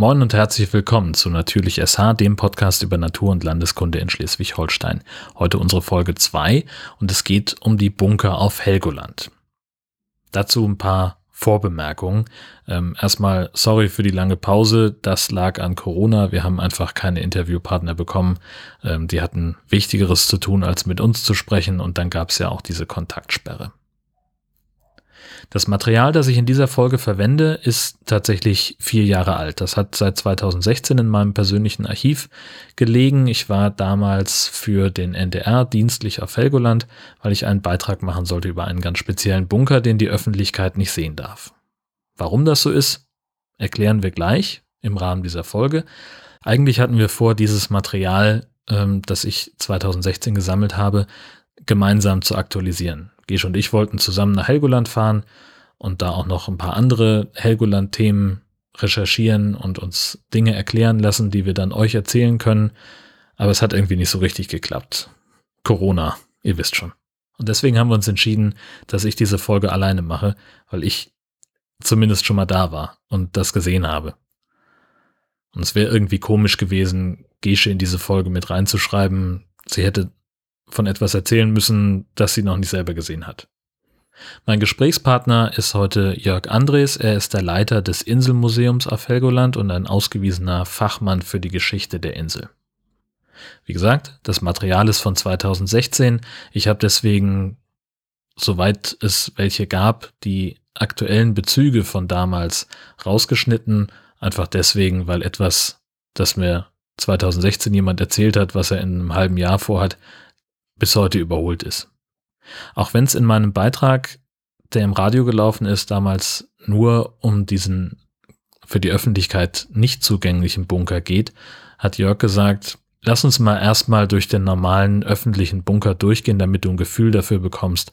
Moin und herzlich willkommen zu Natürlich SH, dem Podcast über Natur und Landeskunde in Schleswig-Holstein. Heute unsere Folge 2 und es geht um die Bunker auf Helgoland. Dazu ein paar Vorbemerkungen. Ähm, erstmal sorry für die lange Pause. Das lag an Corona. Wir haben einfach keine Interviewpartner bekommen. Ähm, die hatten Wichtigeres zu tun, als mit uns zu sprechen. Und dann gab es ja auch diese Kontaktsperre. Das Material, das ich in dieser Folge verwende, ist tatsächlich vier Jahre alt. Das hat seit 2016 in meinem persönlichen Archiv gelegen. Ich war damals für den NDR dienstlich auf Helgoland, weil ich einen Beitrag machen sollte über einen ganz speziellen Bunker, den die Öffentlichkeit nicht sehen darf. Warum das so ist, erklären wir gleich im Rahmen dieser Folge. Eigentlich hatten wir vor, dieses Material, ähm, das ich 2016 gesammelt habe, gemeinsam zu aktualisieren. Gesch und ich wollten zusammen nach Helgoland fahren und da auch noch ein paar andere Helgoland-Themen recherchieren und uns Dinge erklären lassen, die wir dann euch erzählen können. Aber es hat irgendwie nicht so richtig geklappt. Corona, ihr wisst schon. Und deswegen haben wir uns entschieden, dass ich diese Folge alleine mache, weil ich zumindest schon mal da war und das gesehen habe. Und es wäre irgendwie komisch gewesen, Gesche in diese Folge mit reinzuschreiben. Sie hätte von etwas erzählen müssen, das sie noch nicht selber gesehen hat. Mein Gesprächspartner ist heute Jörg Andres. Er ist der Leiter des Inselmuseums auf Helgoland und ein ausgewiesener Fachmann für die Geschichte der Insel. Wie gesagt, das Material ist von 2016. Ich habe deswegen, soweit es welche gab, die aktuellen Bezüge von damals rausgeschnitten. Einfach deswegen, weil etwas, das mir 2016 jemand erzählt hat, was er in einem halben Jahr vorhat, bis heute überholt ist. Auch wenn es in meinem Beitrag, der im Radio gelaufen ist, damals nur um diesen für die Öffentlichkeit nicht zugänglichen Bunker geht, hat Jörg gesagt, lass uns mal erstmal durch den normalen öffentlichen Bunker durchgehen, damit du ein Gefühl dafür bekommst,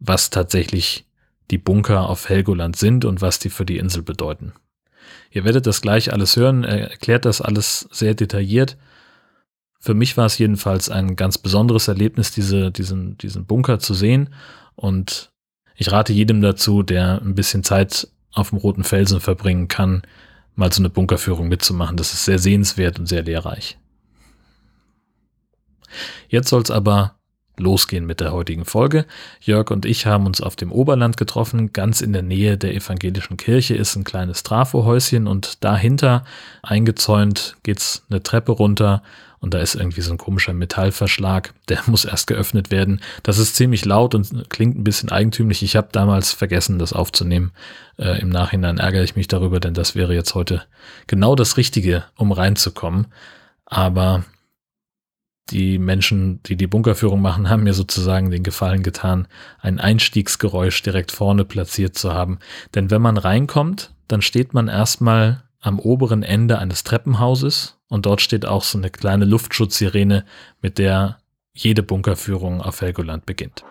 was tatsächlich die Bunker auf Helgoland sind und was die für die Insel bedeuten. Ihr werdet das gleich alles hören, er erklärt das alles sehr detailliert für mich war es jedenfalls ein ganz besonderes Erlebnis, diese, diesen, diesen Bunker zu sehen. Und ich rate jedem dazu, der ein bisschen Zeit auf dem Roten Felsen verbringen kann, mal so eine Bunkerführung mitzumachen. Das ist sehr sehenswert und sehr lehrreich. Jetzt soll es aber losgehen mit der heutigen Folge. Jörg und ich haben uns auf dem Oberland getroffen. Ganz in der Nähe der evangelischen Kirche ist ein kleines Trafohäuschen und dahinter eingezäunt geht's eine Treppe runter und da ist irgendwie so ein komischer Metallverschlag, der muss erst geöffnet werden. Das ist ziemlich laut und klingt ein bisschen eigentümlich. Ich habe damals vergessen, das aufzunehmen. Äh, Im Nachhinein ärgere ich mich darüber, denn das wäre jetzt heute genau das Richtige, um reinzukommen. Aber die Menschen, die die Bunkerführung machen, haben mir sozusagen den Gefallen getan, ein Einstiegsgeräusch direkt vorne platziert zu haben. Denn wenn man reinkommt, dann steht man erstmal am oberen Ende eines Treppenhauses und dort steht auch so eine kleine Luftschutzsirene, mit der jede Bunkerführung auf Helgoland beginnt.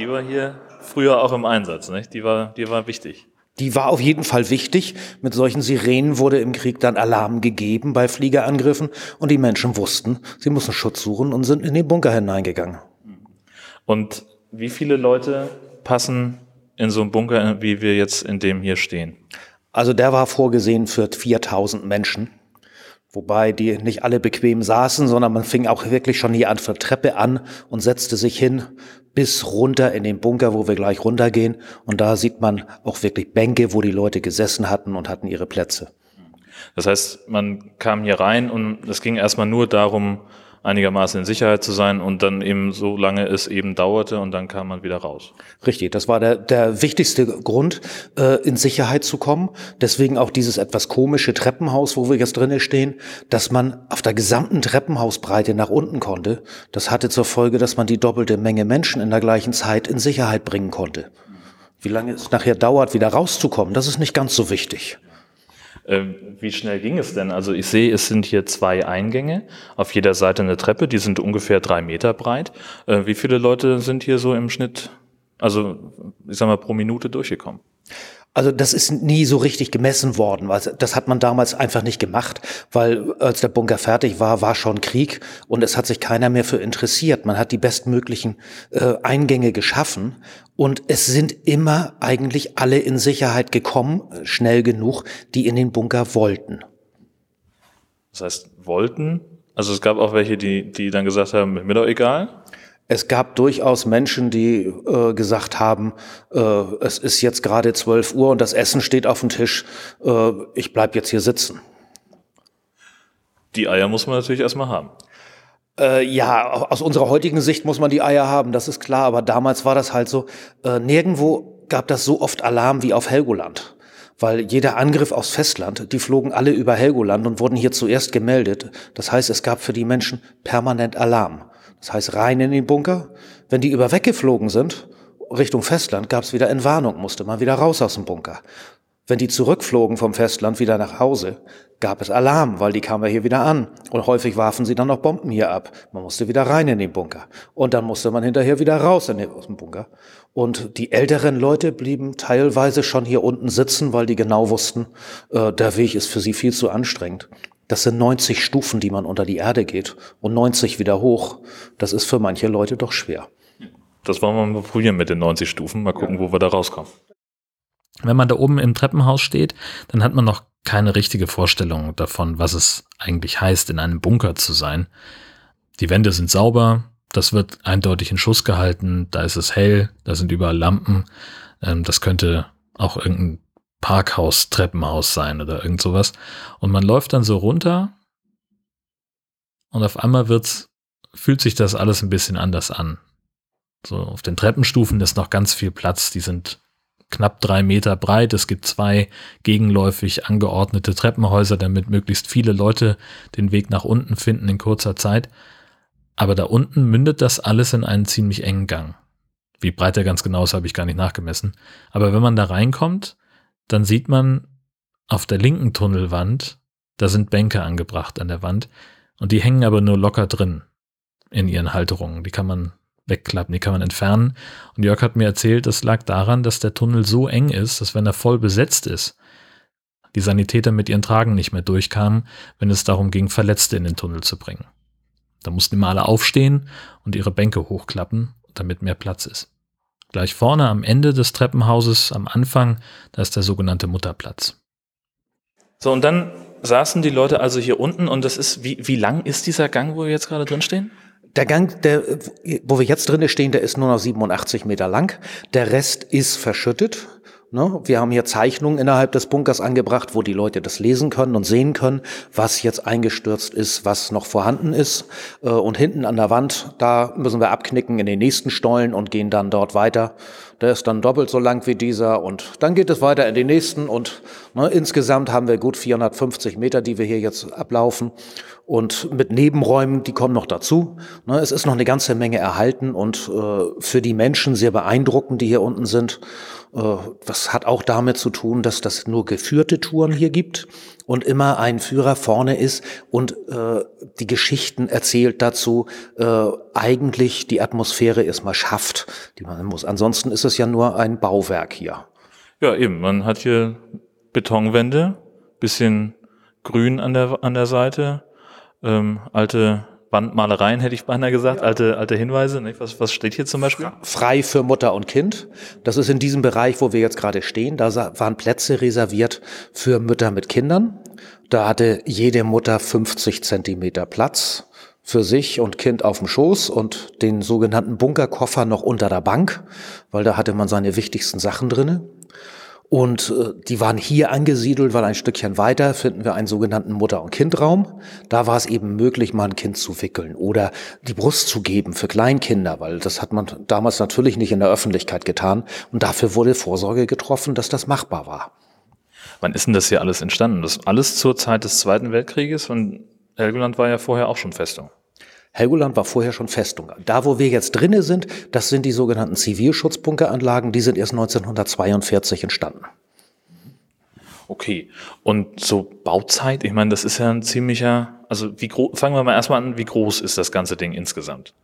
Die war hier früher auch im Einsatz, nicht? Die war, die war wichtig. Die war auf jeden Fall wichtig. Mit solchen Sirenen wurde im Krieg dann Alarm gegeben bei Fliegerangriffen und die Menschen wussten, sie mussten Schutz suchen und sind in den Bunker hineingegangen. Und wie viele Leute passen in so einen Bunker, wie wir jetzt in dem hier stehen? Also der war vorgesehen für 4000 Menschen. Wobei die nicht alle bequem saßen, sondern man fing auch wirklich schon hier an der Treppe an und setzte sich hin bis runter in den Bunker, wo wir gleich runtergehen. Und da sieht man auch wirklich Bänke, wo die Leute gesessen hatten und hatten ihre Plätze. Das heißt, man kam hier rein und es ging erstmal nur darum, einigermaßen in Sicherheit zu sein und dann eben so lange es eben dauerte und dann kam man wieder raus. Richtig, das war der, der wichtigste Grund, äh, in Sicherheit zu kommen. Deswegen auch dieses etwas komische Treppenhaus, wo wir jetzt drinnen stehen, dass man auf der gesamten Treppenhausbreite nach unten konnte. Das hatte zur Folge, dass man die doppelte Menge Menschen in der gleichen Zeit in Sicherheit bringen konnte. Wie lange es nachher dauert, wieder rauszukommen, das ist nicht ganz so wichtig. Ähm, wie schnell ging es denn? Also ich sehe, es sind hier zwei Eingänge, auf jeder Seite eine Treppe, die sind ungefähr drei Meter breit. Äh, wie viele Leute sind hier so im Schnitt, also ich sag mal, pro Minute durchgekommen? Also das ist nie so richtig gemessen worden, weil das hat man damals einfach nicht gemacht, weil als der Bunker fertig war, war schon Krieg und es hat sich keiner mehr für interessiert. Man hat die bestmöglichen äh, Eingänge geschaffen und es sind immer eigentlich alle in Sicherheit gekommen, schnell genug, die in den Bunker wollten. Das heißt, wollten? Also es gab auch welche, die, die dann gesagt haben, mir doch egal? Es gab durchaus Menschen, die äh, gesagt haben, äh, es ist jetzt gerade 12 Uhr und das Essen steht auf dem Tisch, äh, ich bleib jetzt hier sitzen. Die Eier muss man natürlich erstmal haben. Äh, ja, aus unserer heutigen Sicht muss man die Eier haben, das ist klar, aber damals war das halt so, äh, nirgendwo gab das so oft Alarm wie auf Helgoland. Weil jeder Angriff aufs Festland, die flogen alle über Helgoland und wurden hier zuerst gemeldet. Das heißt, es gab für die Menschen permanent Alarm. Das heißt, rein in den Bunker. Wenn die über weggeflogen sind, Richtung Festland, gab es wieder Entwarnung, musste man wieder raus aus dem Bunker. Wenn die zurückflogen vom Festland wieder nach Hause, gab es Alarm, weil die kamen ja hier wieder an. Und häufig warfen sie dann noch Bomben hier ab. Man musste wieder rein in den Bunker. Und dann musste man hinterher wieder raus in den, aus dem Bunker. Und die älteren Leute blieben teilweise schon hier unten sitzen, weil die genau wussten, äh, der Weg ist für sie viel zu anstrengend. Das sind 90 Stufen, die man unter die Erde geht und 90 wieder hoch. Das ist für manche Leute doch schwer. Das wollen wir mal probieren mit den 90 Stufen. Mal gucken, ja. wo wir da rauskommen. Wenn man da oben im Treppenhaus steht, dann hat man noch keine richtige Vorstellung davon, was es eigentlich heißt, in einem Bunker zu sein. Die Wände sind sauber, das wird eindeutig in Schuss gehalten, da ist es hell, da sind überall Lampen. Ähm, das könnte auch irgendein Parkhaus, Treppenhaus sein oder irgend sowas. Und man läuft dann so runter und auf einmal wird's, fühlt sich das alles ein bisschen anders an. So, auf den Treppenstufen ist noch ganz viel Platz. Die sind knapp drei Meter breit. Es gibt zwei gegenläufig angeordnete Treppenhäuser, damit möglichst viele Leute den Weg nach unten finden in kurzer Zeit. Aber da unten mündet das alles in einen ziemlich engen Gang. Wie breit der ganz genau ist, habe ich gar nicht nachgemessen. Aber wenn man da reinkommt, dann sieht man auf der linken Tunnelwand, da sind Bänke angebracht an der Wand und die hängen aber nur locker drin in ihren Halterungen. Die kann man wegklappen, die kann man entfernen. Und Jörg hat mir erzählt, das lag daran, dass der Tunnel so eng ist, dass wenn er voll besetzt ist, die Sanitäter mit ihren Tragen nicht mehr durchkamen, wenn es darum ging, Verletzte in den Tunnel zu bringen. Da mussten immer alle aufstehen und ihre Bänke hochklappen, damit mehr Platz ist. Gleich vorne am Ende des Treppenhauses, am Anfang, da ist der sogenannte Mutterplatz. So, und dann saßen die Leute also hier unten und das ist, wie, wie lang ist dieser Gang, wo wir jetzt gerade drin stehen? Der Gang, der, wo wir jetzt drinne stehen, der ist nur noch 87 Meter lang. Der Rest ist verschüttet. Ne? Wir haben hier Zeichnungen innerhalb des Bunkers angebracht, wo die Leute das lesen können und sehen können, was jetzt eingestürzt ist, was noch vorhanden ist. Äh, und hinten an der Wand, da müssen wir abknicken in den nächsten Stollen und gehen dann dort weiter. Der ist dann doppelt so lang wie dieser und dann geht es weiter in den nächsten und ne, insgesamt haben wir gut 450 Meter, die wir hier jetzt ablaufen und mit Nebenräumen, die kommen noch dazu. Ne, es ist noch eine ganze Menge erhalten und äh, für die Menschen sehr beeindruckend, die hier unten sind. Äh, das hat auch damit zu tun, dass das nur geführte Touren hier gibt und immer ein Führer vorne ist und äh, die Geschichten erzählt dazu, eigentlich die Atmosphäre erstmal schafft, die man muss. Ansonsten ist es ja nur ein Bauwerk hier. Ja, eben. Man hat hier Betonwände, bisschen grün an der, an der Seite, ähm, alte Wandmalereien, hätte ich beinahe gesagt, ja. alte, alte Hinweise. Nicht? Was, was steht hier zum Beispiel? Frei für Mutter und Kind. Das ist in diesem Bereich, wo wir jetzt gerade stehen. Da waren Plätze reserviert für Mütter mit Kindern. Da hatte jede Mutter 50 Zentimeter Platz für sich und Kind auf dem Schoß und den sogenannten Bunkerkoffer noch unter der Bank, weil da hatte man seine wichtigsten Sachen drinne. Und äh, die waren hier angesiedelt, weil ein Stückchen weiter finden wir einen sogenannten Mutter- und Kindraum. Da war es eben möglich, mal ein Kind zu wickeln oder die Brust zu geben für Kleinkinder, weil das hat man damals natürlich nicht in der Öffentlichkeit getan. Und dafür wurde Vorsorge getroffen, dass das machbar war. Wann ist denn das hier alles entstanden? Das alles zur Zeit des Zweiten Weltkrieges und Helgoland war ja vorher auch schon Festung. Helgoland war vorher schon Festung. Da, wo wir jetzt drinne sind, das sind die sogenannten Zivilschutzbunkeranlagen. Die sind erst 1942 entstanden. Okay. Und so Bauzeit, ich meine, das ist ja ein ziemlicher, also wie groß, fangen wir mal erstmal an, wie groß ist das ganze Ding insgesamt?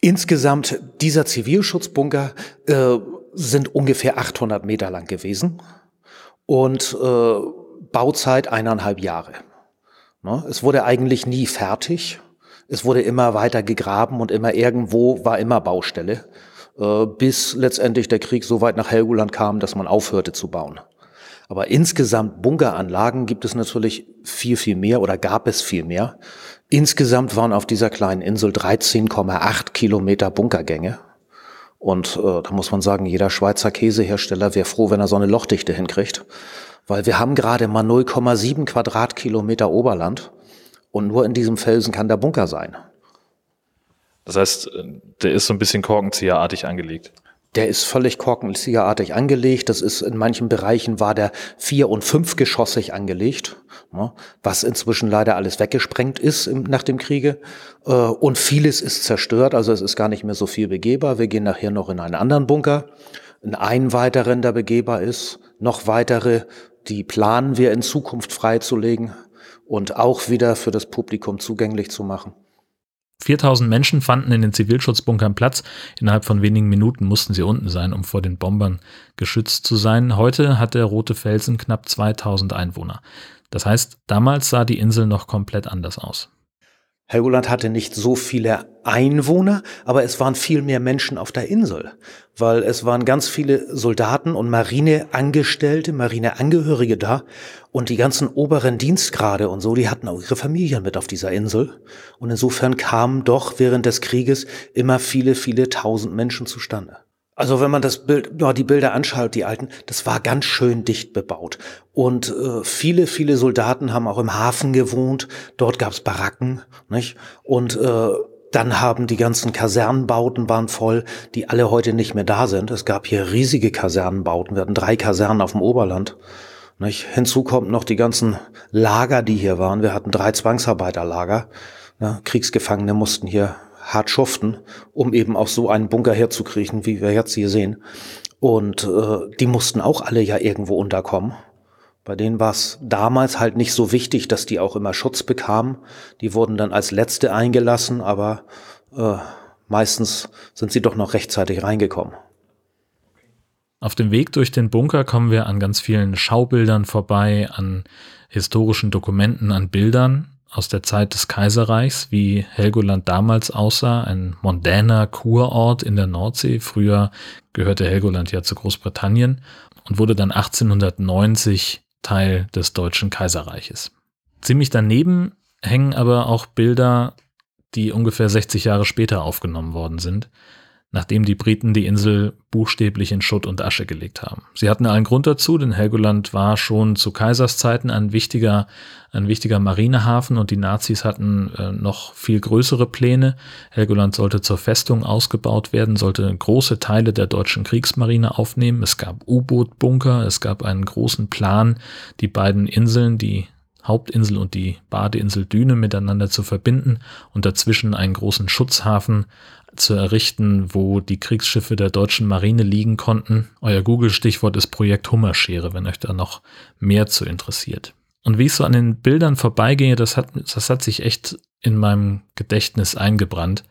Insgesamt dieser Zivilschutzbunker äh, sind ungefähr 800 Meter lang gewesen und äh, Bauzeit eineinhalb Jahre. Ne? Es wurde eigentlich nie fertig. Es wurde immer weiter gegraben und immer irgendwo war immer Baustelle, äh, bis letztendlich der Krieg so weit nach Helgoland kam, dass man aufhörte zu bauen. Aber insgesamt Bunkeranlagen gibt es natürlich viel, viel mehr oder gab es viel mehr. Insgesamt waren auf dieser kleinen Insel 13,8 Kilometer Bunkergänge. Und äh, da muss man sagen, jeder Schweizer Käsehersteller wäre froh, wenn er so eine Lochdichte hinkriegt. Weil wir haben gerade mal 0,7 Quadratkilometer Oberland und nur in diesem Felsen kann der Bunker sein. Das heißt, der ist so ein bisschen korkenzieherartig angelegt. Der ist völlig korkenzieherartig angelegt. Das ist in manchen Bereichen war der vier- und fünfgeschossig angelegt, ne, was inzwischen leider alles weggesprengt ist nach dem Kriege. Äh, und vieles ist zerstört, also es ist gar nicht mehr so viel begehbar. Wir gehen nachher noch in einen anderen Bunker, in einen weiteren, der begehbar ist, noch weitere, die planen wir in Zukunft freizulegen und auch wieder für das Publikum zugänglich zu machen. 4000 Menschen fanden in den Zivilschutzbunkern Platz. Innerhalb von wenigen Minuten mussten sie unten sein, um vor den Bombern geschützt zu sein. Heute hat der Rote Felsen knapp 2000 Einwohner. Das heißt, damals sah die Insel noch komplett anders aus. Helgoland hatte nicht so viele Einwohner, aber es waren viel mehr Menschen auf der Insel, weil es waren ganz viele Soldaten und Marineangestellte, Marineangehörige da und die ganzen oberen Dienstgrade und so, die hatten auch ihre Familien mit auf dieser Insel und insofern kamen doch während des Krieges immer viele, viele tausend Menschen zustande. Also wenn man das Bild, ja, die Bilder anschaut, die alten, das war ganz schön dicht bebaut. Und äh, viele, viele Soldaten haben auch im Hafen gewohnt. Dort gab's Baracken, nicht? Und äh, dann haben die ganzen Kasernenbauten waren voll, die alle heute nicht mehr da sind. Es gab hier riesige Kasernenbauten. Wir hatten drei Kasernen auf dem Oberland. Nicht? Hinzu kommt noch die ganzen Lager, die hier waren. Wir hatten drei Zwangsarbeiterlager. Ja, Kriegsgefangene mussten hier hart schuften, um eben auch so einen Bunker herzukriegen, wie wir jetzt hier sehen. Und äh, die mussten auch alle ja irgendwo unterkommen. Bei denen war es damals halt nicht so wichtig, dass die auch immer Schutz bekamen. Die wurden dann als Letzte eingelassen, aber äh, meistens sind sie doch noch rechtzeitig reingekommen. Auf dem Weg durch den Bunker kommen wir an ganz vielen Schaubildern vorbei, an historischen Dokumenten, an Bildern aus der Zeit des Kaiserreichs, wie Helgoland damals aussah, ein mondäner Kurort in der Nordsee. Früher gehörte Helgoland ja zu Großbritannien und wurde dann 1890 Teil des Deutschen Kaiserreiches. Ziemlich daneben hängen aber auch Bilder, die ungefähr 60 Jahre später aufgenommen worden sind nachdem die Briten die Insel buchstäblich in Schutt und Asche gelegt haben. Sie hatten allen Grund dazu, denn Helgoland war schon zu Kaiserszeiten ein wichtiger, ein wichtiger Marinehafen und die Nazis hatten äh, noch viel größere Pläne. Helgoland sollte zur Festung ausgebaut werden, sollte große Teile der deutschen Kriegsmarine aufnehmen. Es gab U-Boot-Bunker, es gab einen großen Plan, die beiden Inseln, die Hauptinsel und die Badeinsel Düne miteinander zu verbinden und dazwischen einen großen Schutzhafen zu errichten, wo die Kriegsschiffe der deutschen Marine liegen konnten. Euer Google-Stichwort ist Projekt Hummerschere, wenn euch da noch mehr zu interessiert. Und wie ich so an den Bildern vorbeigehe, das hat, das hat sich echt in meinem Gedächtnis eingebrannt.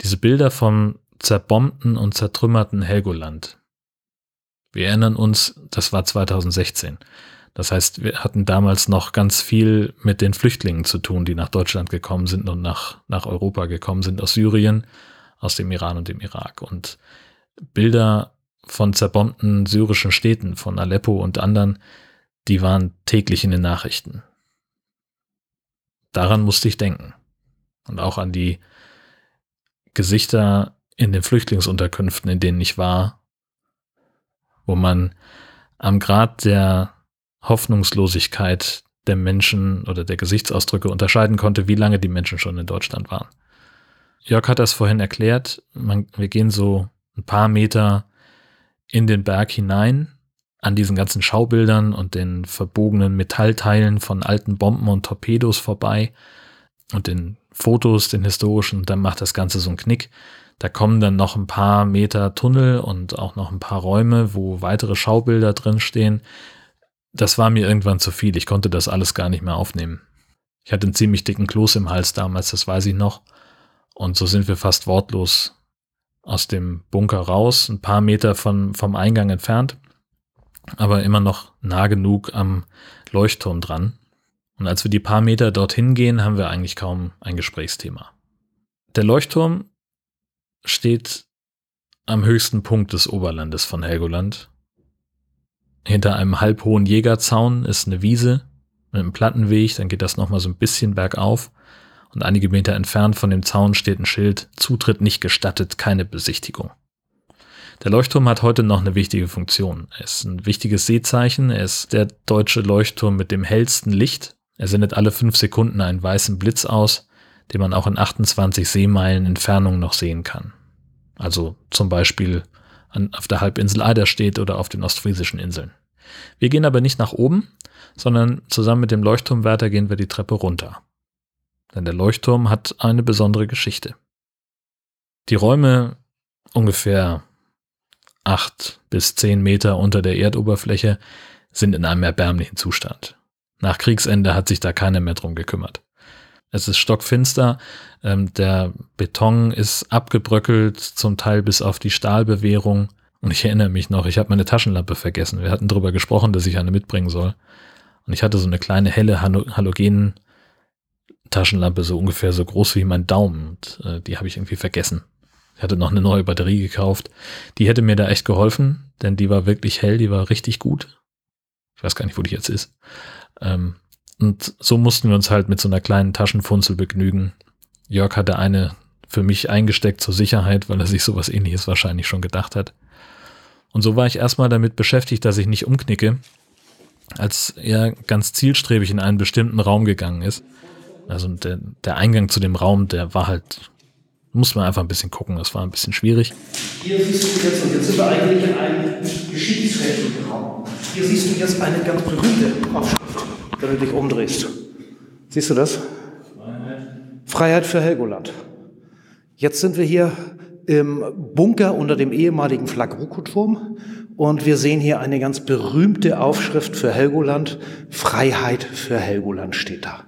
Diese Bilder vom zerbombten und zertrümmerten Helgoland. Wir erinnern uns, das war 2016. Das heißt, wir hatten damals noch ganz viel mit den Flüchtlingen zu tun, die nach Deutschland gekommen sind und nach, nach Europa gekommen sind aus Syrien aus dem Iran und dem Irak. Und Bilder von zerbombten syrischen Städten, von Aleppo und anderen, die waren täglich in den Nachrichten. Daran musste ich denken. Und auch an die Gesichter in den Flüchtlingsunterkünften, in denen ich war, wo man am Grad der Hoffnungslosigkeit der Menschen oder der Gesichtsausdrücke unterscheiden konnte, wie lange die Menschen schon in Deutschland waren. Jörg hat das vorhin erklärt. Man, wir gehen so ein paar Meter in den Berg hinein an diesen ganzen Schaubildern und den verbogenen Metallteilen von alten Bomben und Torpedos vorbei und den Fotos, den historischen, und dann macht das Ganze so einen Knick. Da kommen dann noch ein paar Meter Tunnel und auch noch ein paar Räume, wo weitere Schaubilder drinstehen. Das war mir irgendwann zu viel. Ich konnte das alles gar nicht mehr aufnehmen. Ich hatte einen ziemlich dicken Kloß im Hals damals, das weiß ich noch. Und so sind wir fast wortlos aus dem Bunker raus, ein paar Meter von, vom Eingang entfernt, aber immer noch nah genug am Leuchtturm dran. Und als wir die paar Meter dorthin gehen, haben wir eigentlich kaum ein Gesprächsthema. Der Leuchtturm steht am höchsten Punkt des Oberlandes von Helgoland. Hinter einem halbhohen Jägerzaun ist eine Wiese mit einem Plattenweg, dann geht das nochmal so ein bisschen bergauf und einige Meter entfernt von dem Zaun steht ein Schild, Zutritt nicht gestattet, keine Besichtigung. Der Leuchtturm hat heute noch eine wichtige Funktion. Er ist ein wichtiges Seezeichen, er ist der deutsche Leuchtturm mit dem hellsten Licht. Er sendet alle fünf Sekunden einen weißen Blitz aus, den man auch in 28 Seemeilen Entfernung noch sehen kann. Also zum Beispiel an, auf der Halbinsel Eiderstedt oder auf den ostfriesischen Inseln. Wir gehen aber nicht nach oben, sondern zusammen mit dem Leuchtturmwärter gehen wir die Treppe runter. Denn der Leuchtturm hat eine besondere Geschichte. Die Räume ungefähr acht bis zehn Meter unter der Erdoberfläche sind in einem erbärmlichen Zustand. Nach Kriegsende hat sich da keiner mehr drum gekümmert. Es ist stockfinster, ähm, der Beton ist abgebröckelt, zum Teil bis auf die Stahlbewehrung. Und ich erinnere mich noch, ich habe meine Taschenlampe vergessen. Wir hatten darüber gesprochen, dass ich eine mitbringen soll. Und ich hatte so eine kleine helle Halogen Taschenlampe, so ungefähr so groß wie mein Daumen. Und, äh, die habe ich irgendwie vergessen. Ich hatte noch eine neue Batterie gekauft. Die hätte mir da echt geholfen, denn die war wirklich hell, die war richtig gut. Ich weiß gar nicht, wo die jetzt ist. Ähm, und so mussten wir uns halt mit so einer kleinen Taschenfunzel begnügen. Jörg hatte eine für mich eingesteckt zur Sicherheit, weil er sich sowas ähnliches wahrscheinlich schon gedacht hat. Und so war ich erstmal damit beschäftigt, dass ich nicht umknicke, als er ganz zielstrebig in einen bestimmten Raum gegangen ist. Also der, der Eingang zu dem Raum, der war halt, muss man einfach ein bisschen gucken, das war ein bisschen schwierig. Hier siehst du jetzt, und jetzt sind wir eigentlich in einem geschichtsträchtigen Raum. Hier siehst du jetzt eine ganz berühmte Aufschrift, wenn du dich umdrehst. Siehst du das? Freiheit, Freiheit für Helgoland. Jetzt sind wir hier im Bunker unter dem ehemaligen Flagruko-Turm und wir sehen hier eine ganz berühmte Aufschrift für Helgoland. Freiheit für Helgoland steht da.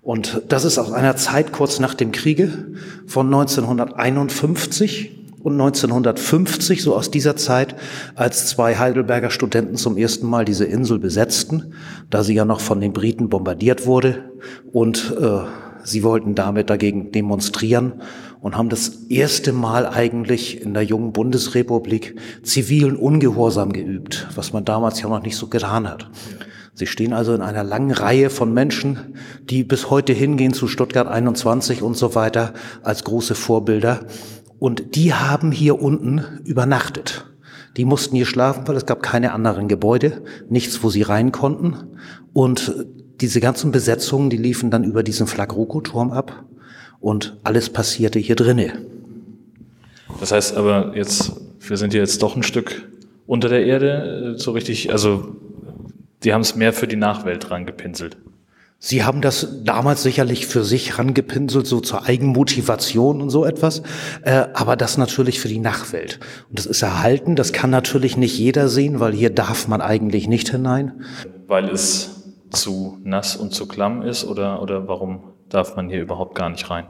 Und das ist aus einer Zeit kurz nach dem Kriege von 1951 und 1950, so aus dieser Zeit, als zwei Heidelberger Studenten zum ersten Mal diese Insel besetzten, da sie ja noch von den Briten bombardiert wurde und äh, sie wollten damit dagegen demonstrieren und haben das erste Mal eigentlich in der jungen Bundesrepublik zivilen Ungehorsam geübt, was man damals ja noch nicht so getan hat. Sie stehen also in einer langen Reihe von Menschen, die bis heute hingehen zu Stuttgart 21 und so weiter als große Vorbilder. Und die haben hier unten übernachtet. Die mussten hier schlafen, weil es gab keine anderen Gebäude, nichts, wo sie rein konnten. Und diese ganzen Besetzungen, die liefen dann über diesen Flagroko-Turm ab. Und alles passierte hier drinne. Das heißt aber jetzt, wir sind hier jetzt doch ein Stück unter der Erde, so richtig, also Sie haben es mehr für die Nachwelt rangepinselt. Sie haben das damals sicherlich für sich rangepinselt, so zur Eigenmotivation und so etwas, äh, aber das natürlich für die Nachwelt. Und das ist erhalten, das kann natürlich nicht jeder sehen, weil hier darf man eigentlich nicht hinein. Weil es zu nass und zu klamm ist oder, oder warum darf man hier überhaupt gar nicht rein?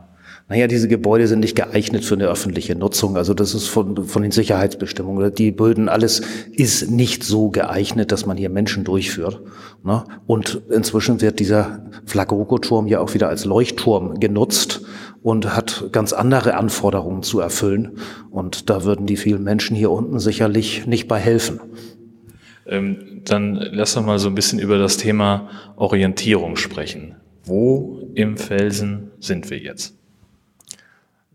Naja, diese Gebäude sind nicht geeignet für eine öffentliche Nutzung. Also das ist von, von den Sicherheitsbestimmungen. Die Böden, alles ist nicht so geeignet, dass man hier Menschen durchführt. Ne? Und inzwischen wird dieser Flagroko-Turm ja auch wieder als Leuchtturm genutzt und hat ganz andere Anforderungen zu erfüllen. Und da würden die vielen Menschen hier unten sicherlich nicht bei helfen. Ähm, dann lass doch mal so ein bisschen über das Thema Orientierung sprechen. Wo im Felsen sind wir jetzt?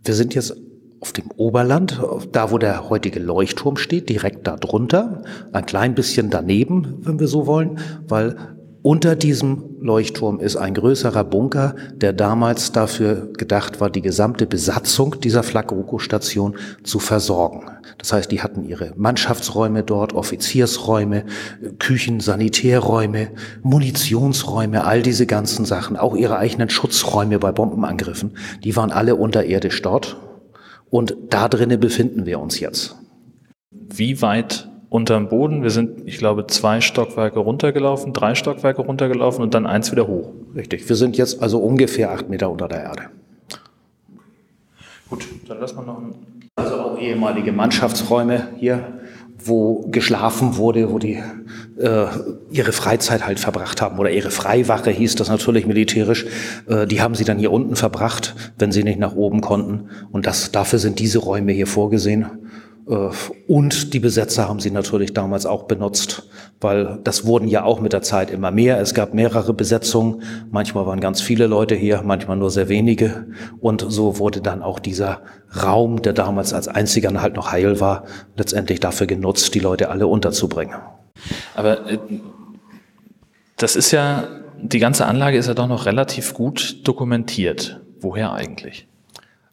Wir sind jetzt auf dem Oberland, da wo der heutige Leuchtturm steht, direkt da drunter, ein klein bisschen daneben, wenn wir so wollen, weil unter diesem Leuchtturm ist ein größerer Bunker, der damals dafür gedacht war, die gesamte Besatzung dieser Flak-Roko-Station zu versorgen. Das heißt, die hatten ihre Mannschaftsräume dort, Offiziersräume, Küchen, Sanitärräume, Munitionsräume, all diese ganzen Sachen, auch ihre eigenen Schutzräume bei Bombenangriffen. Die waren alle unterirdisch dort. Und da drinnen befinden wir uns jetzt. Wie weit unterm Boden. Wir sind, ich glaube, zwei Stockwerke runtergelaufen, drei Stockwerke runtergelaufen und dann eins wieder hoch. Richtig. Wir sind jetzt also ungefähr acht Meter unter der Erde. Gut, dann lassen wir noch einen Also auch ehemalige Mannschaftsräume hier, wo geschlafen wurde, wo die äh, ihre Freizeit halt verbracht haben oder ihre Freiwache hieß das natürlich militärisch. Äh, die haben sie dann hier unten verbracht, wenn sie nicht nach oben konnten. Und das, dafür sind diese Räume hier vorgesehen. Äh, und die Besetzer haben sie natürlich damals auch benutzt, weil das wurden ja auch mit der Zeit immer mehr. Es gab mehrere Besetzungen. Manchmal waren ganz viele Leute hier, manchmal nur sehr wenige. Und so wurde dann auch dieser Raum, der damals als einziger halt noch heil war, letztendlich dafür genutzt, die Leute alle unterzubringen. Aber äh, das ist ja, die ganze Anlage ist ja doch noch relativ gut dokumentiert. Woher eigentlich?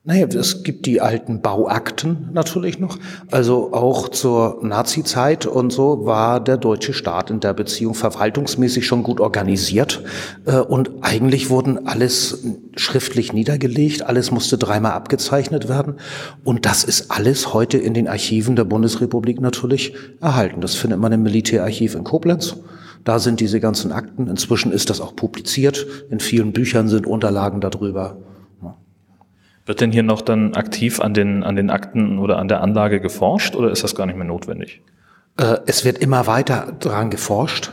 Naja, es gibt die alten Bauakten natürlich noch. Also auch zur Nazi-Zeit und so war der deutsche Staat in der Beziehung verwaltungsmäßig schon gut organisiert. Äh, und eigentlich wurden alles schriftlich niedergelegt, alles musste dreimal abgezeichnet werden. Und das ist alles heute in den Archiven der Bundesrepublik natürlich erhalten. Das findet man im Militärarchiv in Koblenz. Da sind diese ganzen Akten. Inzwischen ist das auch publiziert. In vielen Büchern sind Unterlagen darüber. Wird denn hier noch dann aktiv an den, an den Akten oder an der Anlage geforscht oder ist das gar nicht mehr notwendig? Äh, es wird immer weiter daran geforscht.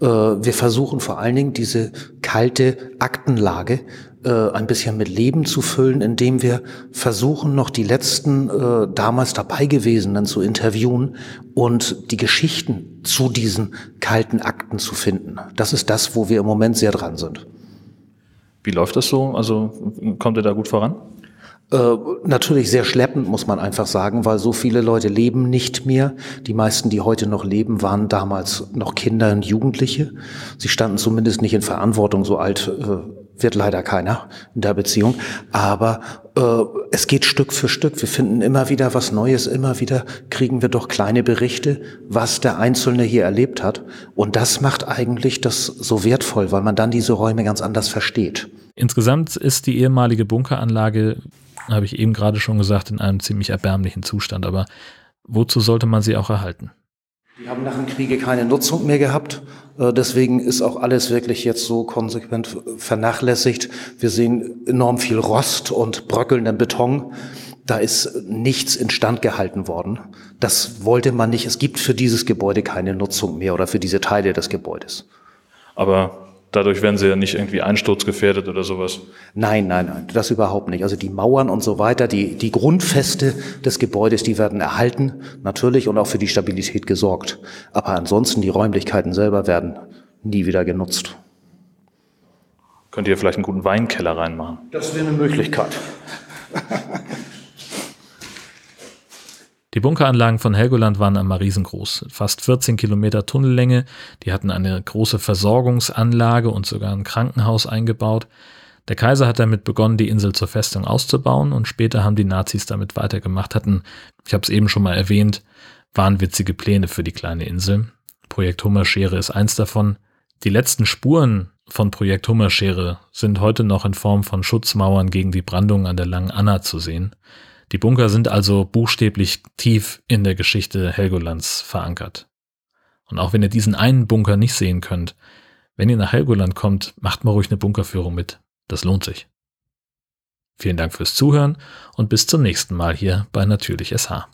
Äh, wir versuchen vor allen Dingen diese kalte Aktenlage äh, ein bisschen mit Leben zu füllen, indem wir versuchen, noch die letzten damals dabei gewesenen zu interviewen und die Geschichten zu diesen kalten Akten zu finden. Das ist das, wo wir im Moment sehr dran sind. Wie läuft das so? Also kommt ihr da gut voran? Äh, natürlich sehr schleppend, muss man einfach sagen, weil so viele Leute leben nicht mehr. Die meisten, die heute noch leben, waren damals noch Kinder und Jugendliche. Sie standen zumindest nicht in Verantwortung. So alt äh, wird leider keiner in der Beziehung. Aber äh, es geht Stück für Stück. Wir finden immer wieder was Neues. Immer wieder kriegen wir doch kleine Berichte, was der Einzelne hier erlebt hat. Und das macht eigentlich das so wertvoll, weil man dann diese Räume ganz anders versteht. Insgesamt ist die ehemalige Bunkeranlage habe ich eben gerade schon gesagt, in einem ziemlich erbärmlichen Zustand. Aber wozu sollte man sie auch erhalten? Die haben nach dem Kriege keine Nutzung mehr gehabt. Äh, deswegen ist auch alles wirklich jetzt so konsequent vernachlässigt. Wir sehen enorm viel Rost und bröckelnden Beton. Da ist nichts instand gehalten worden. Das wollte man nicht. Es gibt für dieses Gebäude keine Nutzung mehr oder für diese Teile des Gebäudes. Aber Dadurch werden sie ja nicht irgendwie einsturzgefährdet oder sowas. Nein, nein, nein, das überhaupt nicht. Also die Mauern und so weiter, die, die Grundfeste des Gebäudes, die werden erhalten, natürlich, und auch für die Stabilität gesorgt. Aber ansonsten, die Räumlichkeiten selber werden nie wieder genutzt. Könnt ihr vielleicht einen guten Weinkeller reinmachen? Das wäre eine Möglichkeit. Die Bunkeranlagen von Helgoland waren einmal riesengroß. Fast 14 Kilometer Tunnellänge. Die hatten eine große Versorgungsanlage und sogar ein Krankenhaus eingebaut. Der Kaiser hat damit begonnen, die Insel zur Festung auszubauen und später haben die Nazis damit weitergemacht, hatten, ich habe es eben schon mal erwähnt, wahnwitzige Pläne für die kleine Insel. Projekt Hummerschere ist eins davon. Die letzten Spuren von Projekt Hummerschere sind heute noch in Form von Schutzmauern gegen die Brandung an der Langen Anna zu sehen. Die Bunker sind also buchstäblich tief in der Geschichte Helgolands verankert. Und auch wenn ihr diesen einen Bunker nicht sehen könnt, wenn ihr nach Helgoland kommt, macht mal ruhig eine Bunkerführung mit. Das lohnt sich. Vielen Dank fürs Zuhören und bis zum nächsten Mal hier bei Natürlich SH.